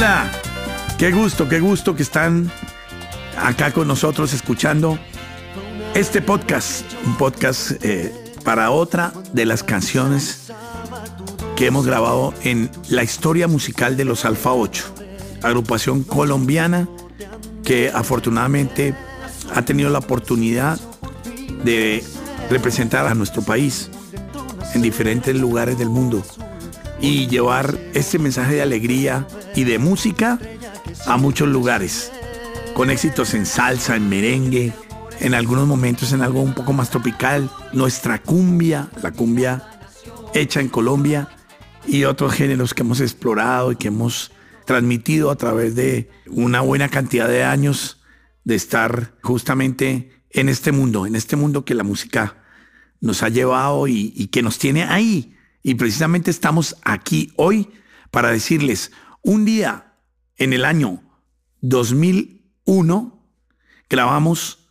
Hola, qué gusto, qué gusto que están acá con nosotros escuchando este podcast, un podcast eh, para otra de las canciones que hemos grabado en la historia musical de los Alfa 8, agrupación colombiana que afortunadamente ha tenido la oportunidad de representar a nuestro país en diferentes lugares del mundo y llevar este mensaje de alegría y de música a muchos lugares, con éxitos en salsa, en merengue, en algunos momentos en algo un poco más tropical, nuestra cumbia, la cumbia hecha en Colombia y otros géneros que hemos explorado y que hemos transmitido a través de una buena cantidad de años de estar justamente en este mundo, en este mundo que la música nos ha llevado y, que nos tiene ahí, y precisamente estamos aquí hoy para decirles, un día en el año 2001 grabamos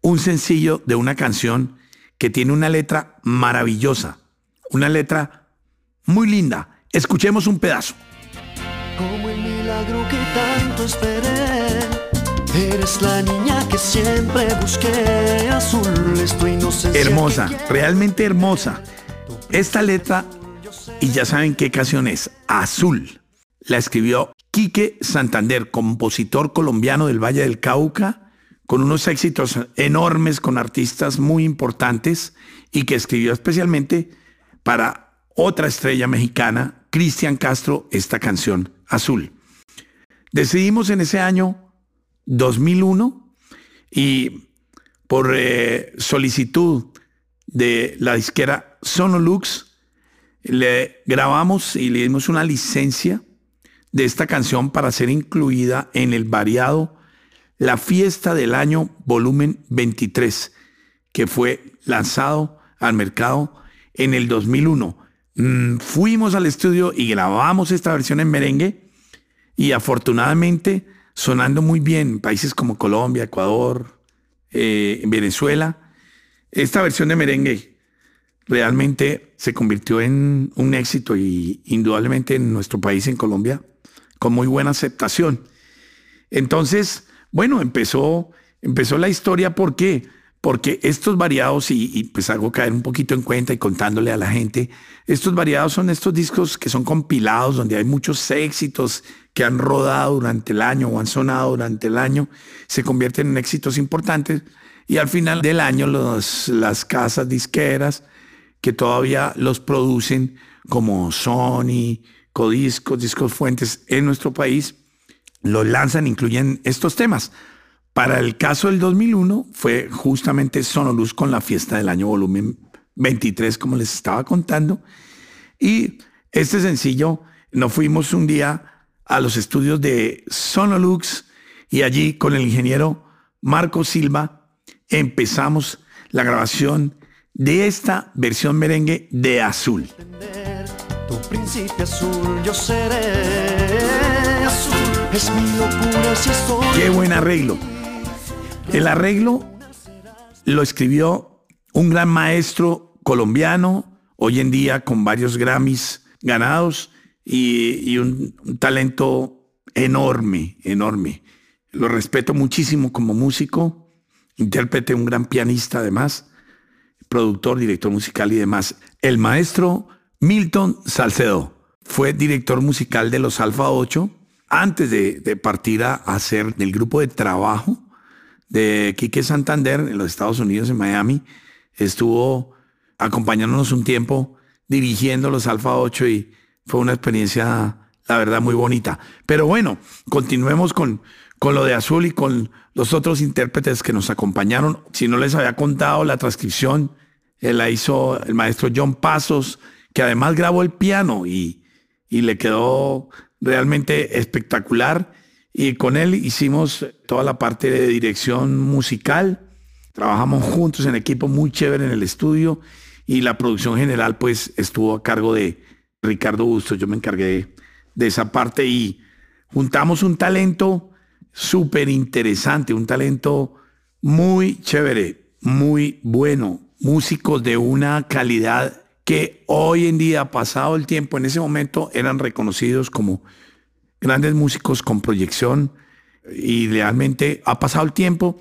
un sencillo de una canción que tiene una letra maravillosa, una letra muy linda. Escuchemos un pedazo. Como el milagro que tanto esperé. Eres la niña que siempre busqué. Azul es tu inocencia. Hermosa, realmente hermosa. Esta letra, y ya saben qué canción es, Azul, la escribió Quique Santander, compositor colombiano del Valle del Cauca, con unos éxitos enormes con artistas muy importantes y que escribió especialmente para otra estrella mexicana, Cristian Castro, esta canción, Azul. Decidimos en ese año 2001 y por eh, solicitud de la disquera Sonolux, le grabamos y le dimos una licencia de esta canción para ser incluida en el variado La Fiesta del Año Volumen 23, que fue lanzado al mercado en el 2001. Mm, fuimos al estudio y grabamos esta versión en merengue y afortunadamente sonando muy bien en países como Colombia, Ecuador, eh, Venezuela. Esta versión de merengue realmente se convirtió en un éxito y indudablemente en nuestro país, en Colombia, con muy buena aceptación. Entonces, bueno, empezó, empezó la historia, ¿por qué? Porque estos variados, y, pues hago caer un poquito en cuenta y contándole a la gente, estos variados son estos discos que son compilados, donde hay muchos éxitos que han rodado durante el año o han sonado durante el año, se convierten en éxitos importantes y al final del año las casas disqueras, que todavía los producen como Sony, Codiscos, Discos Fuentes en nuestro país, los lanzan, incluyen estos temas. Para el caso del 2001 fue justamente Sonoluz con la fiesta del año volumen 23, como les estaba contando. Y este sencillo, nos fuimos un día a los estudios de Sonolux y allí con el ingeniero Marco Silva empezamos la grabación de esta versión merengue de Azul. Príncipe azul, yo seré azul. Es mi locura si estoy. Qué buen arreglo. El arreglo lo escribió un gran maestro colombiano, hoy en día con varios Grammys ganados y, y un, un talento enorme, enorme. Lo respeto muchísimo como músico, intérprete, un gran pianista además productor, director musical y demás. El maestro Milton Salcedo fue director musical de los Alfa 8 antes de, partir a hacer del grupo de trabajo de Quique Santander en los Estados Unidos, en Miami. Estuvo acompañándonos un tiempo dirigiendo los Alfa 8 y fue una experiencia, la verdad, muy bonita. Pero bueno, continuemos con, con lo de Azul y con los otros intérpretes que nos acompañaron. Si no les había contado la transcripción, la hizo el maestro John Pasos, que además grabó el piano y, y le quedó realmente espectacular. Y con él hicimos toda la parte de dirección musical. Trabajamos juntos en equipo muy chévere en el estudio y la producción general pues estuvo a cargo de Ricardo Bustos. Yo me encargué de, de esa parte y juntamos un talento súper interesante, un talento muy chévere, muy bueno, músicos de una calidad que hoy en día, pasado el tiempo, en ese momento eran reconocidos como grandes músicos con proyección y realmente ha pasado el tiempo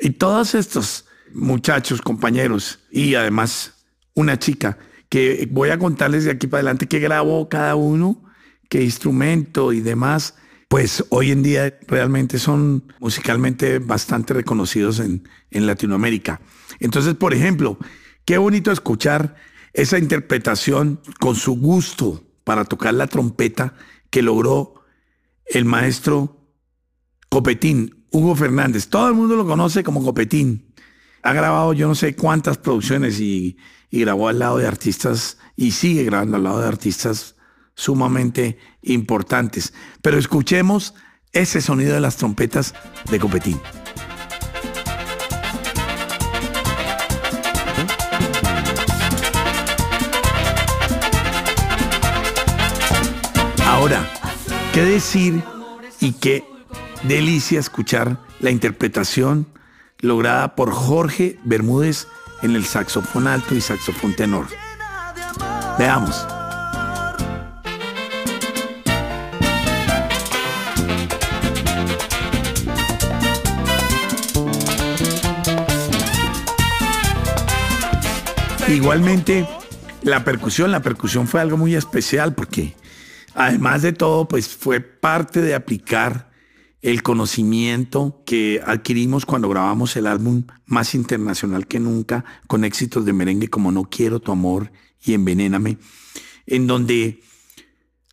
y todos estos muchachos, compañeros y además una chica que voy a contarles de aquí para adelante qué grabó cada uno, qué instrumento y demás, pues hoy en día realmente son musicalmente bastante reconocidos en, en Latinoamérica. Entonces, por ejemplo, qué bonito escuchar esa interpretación con su gusto para tocar la trompeta que logró el maestro Copetín, Hugo Fernández. Todo el mundo lo conoce como Copetín. Ha grabado yo no sé cuántas producciones y, grabó al lado de artistas y sigue grabando al lado de artistas sumamente importantes. Pero escuchemos ese sonido de las trompetas de Copetín. Ahora, ¿qué decir y qué delicia escuchar la interpretación lograda por Jorge Bermúdez en el saxofón alto y saxofón tenor. Veamos. Igualmente, la percusión, la percusión fue algo muy especial porque además de todo, pues fue parte de aplicar el conocimiento que adquirimos cuando grabamos el álbum más internacional que nunca, con éxitos de merengue como No quiero tu amor y Envenéname, en donde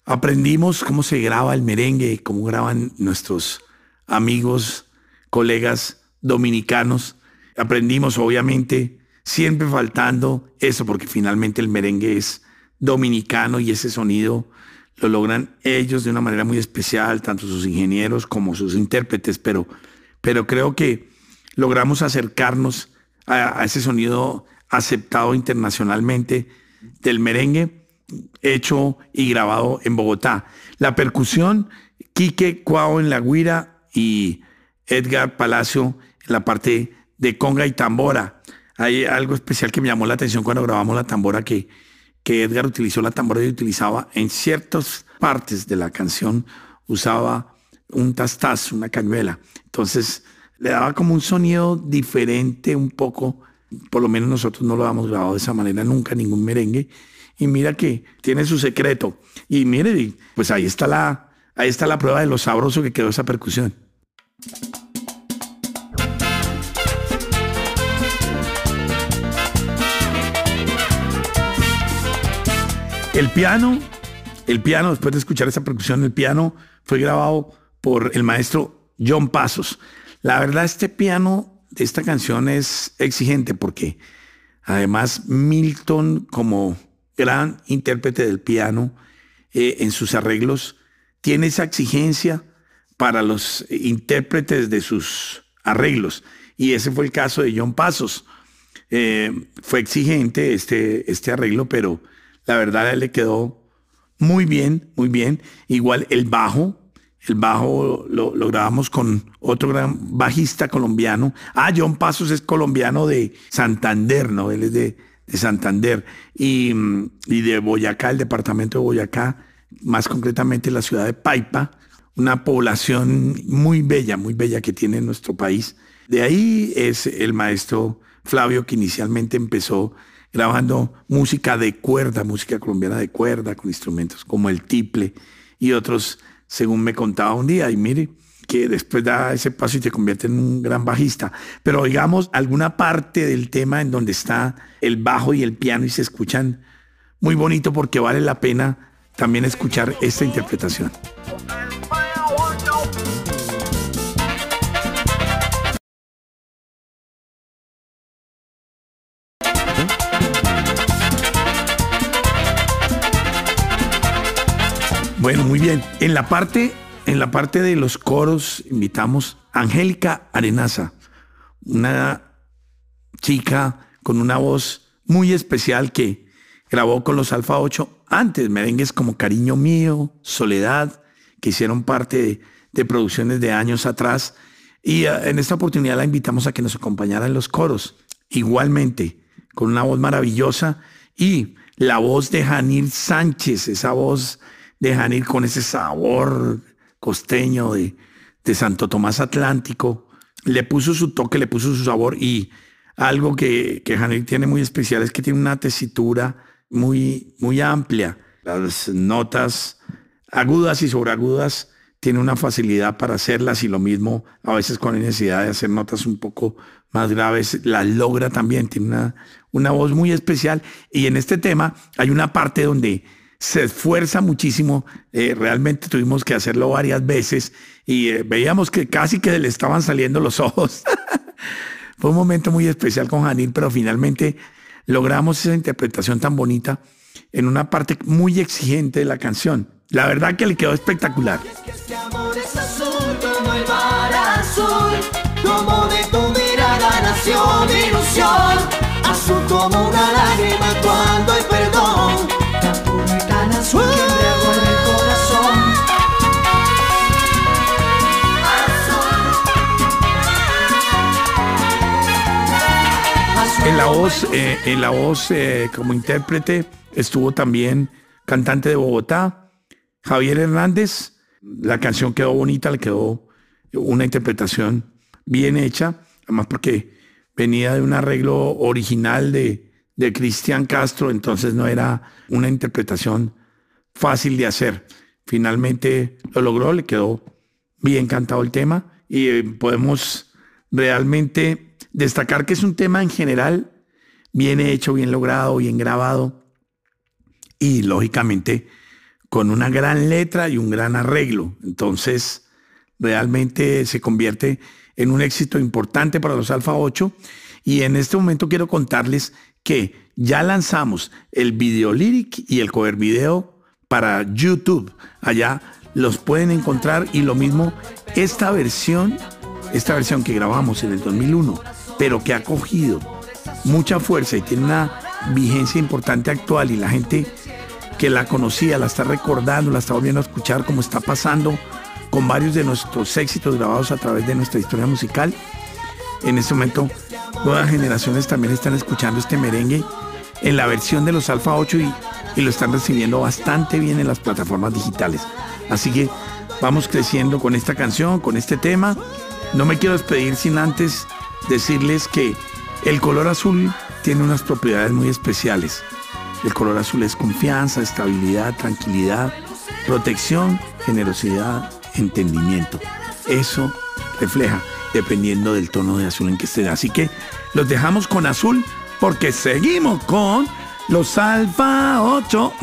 aprendimos cómo se graba el merengue, cómo graban nuestros amigos, colegas dominicanos. Aprendimos, obviamente, siempre faltando eso, porque finalmente el merengue es dominicano y ese sonido lo logran ellos de una manera muy especial, tanto sus ingenieros como sus intérpretes, pero, pero creo que logramos acercarnos a, ese sonido aceptado internacionalmente del merengue hecho y grabado en Bogotá. La percusión, Quique Cuao en la guira y Edgar Palacio en la parte de conga y tambora. Hay algo especial que me llamó la atención cuando grabamos la tambora que que Edgar utilizó la tambora y utilizaba en ciertas partes de la canción, usaba un tastaz, una cañuela. Entonces le daba como un sonido diferente un poco, por lo menos nosotros no lo habíamos grabado de esa manera nunca, ningún merengue. Y mira que tiene su secreto. Y mire, pues ahí está la, ahí está la prueba de lo sabroso que quedó esa percusión. El piano, el piano, después de escuchar esa percusión, el piano fue grabado por el maestro John Pasos. La verdad, este piano de esta canción es exigente porque además Milton, como gran intérprete del piano, eh, en sus arreglos, tiene esa exigencia para los intérpretes de sus arreglos. Y ese fue el caso de John Pasos. Eh, fue exigente este, este arreglo, pero la verdad, le quedó muy bien, muy bien. Igual el bajo, el bajo lo, grabamos con otro gran bajista colombiano. Ah, John Pasos es colombiano de Santander, ¿no? Él es de, Santander y, y, de Boyacá, el departamento de Boyacá, más concretamente la ciudad de Paipa, una población muy bella, muy bella que tiene nuestro país. De ahí es el maestro Flavio que inicialmente empezó grabando música de cuerda, música colombiana de cuerda, con instrumentos como el tiple y otros, según me contaba un día. Y mire, que después da ese paso y te convierte en un gran bajista. Pero digamos, alguna parte del tema en donde está el bajo y el piano y se escuchan muy bonito porque vale la pena también escuchar esta interpretación. Bueno, muy bien. En la parte, en la parte de los coros invitamos a Angélica Arenaza, una chica con una voz muy especial que grabó con los Alfa 8 antes, merengues como Cariño Mío, Soledad, que hicieron parte de, producciones de años atrás. Y eh, en esta oportunidad la invitamos a que nos acompañara en los coros. Igualmente, con una voz maravillosa y la voz de Janil Sánchez, esa voz dejan ir con ese sabor costeño de, de Santo Tomás Atlántico. Le puso su toque, le puso su sabor y algo que, que Janir tiene muy especial es que tiene una tesitura muy, muy amplia. Las notas agudas y sobreagudas tiene una facilidad para hacerlas y lo mismo a veces con necesidad de hacer notas un poco más graves, las logra también, tiene una, una voz muy especial y en este tema hay una parte donde se esfuerza muchísimo, eh, realmente tuvimos que hacerlo varias veces y eh, veíamos que casi que le estaban saliendo los ojos. Fue un momento muy especial con Janil, pero finalmente logramos esa interpretación tan bonita en una parte muy exigente de la canción. La verdad que le quedó espectacular. Este como de tu ilusión, azul como una lágrima cuando en la voz, eh, en la voz eh, como intérprete estuvo también cantante de Bogotá, Javier Hernández, la canción quedó bonita, le quedó una interpretación bien hecha, además porque venía de un arreglo original de, de Cristian Castro, entonces no era una interpretación fácil de hacer. Finalmente lo logró, le quedó bien cantado el tema y eh, podemos realmente destacar que es un tema en general bien hecho, bien logrado, bien grabado y lógicamente con una gran letra y un gran arreglo. Entonces, realmente se convierte en un éxito importante para los Alfa 8. Y en este momento quiero contarles que ya lanzamos el video lyric y el cover video para YouTube. Allá los pueden encontrar y lo mismo esta versión, esta versión que grabamos en el 2001, pero que ha cogido mucha fuerza y tiene una vigencia importante actual y la gente que la conocía, la está recordando, la está volviendo a escuchar, como está pasando con varios de nuestros éxitos grabados a través de nuestra historia musical. En este momento, nuevas generaciones también están escuchando este merengue en la versión de los Alfa 8 y, y lo están recibiendo bastante bien en las plataformas digitales. Así que vamos creciendo con esta canción, con este tema. No me quiero despedir sin antes decirles que el color azul tiene unas propiedades muy especiales. El color azul es confianza, estabilidad, tranquilidad, protección, generosidad, entendimiento. Eso refleja dependiendo del tono de azul en que esté. Así que los dejamos con azul porque seguimos con los Alfa 8.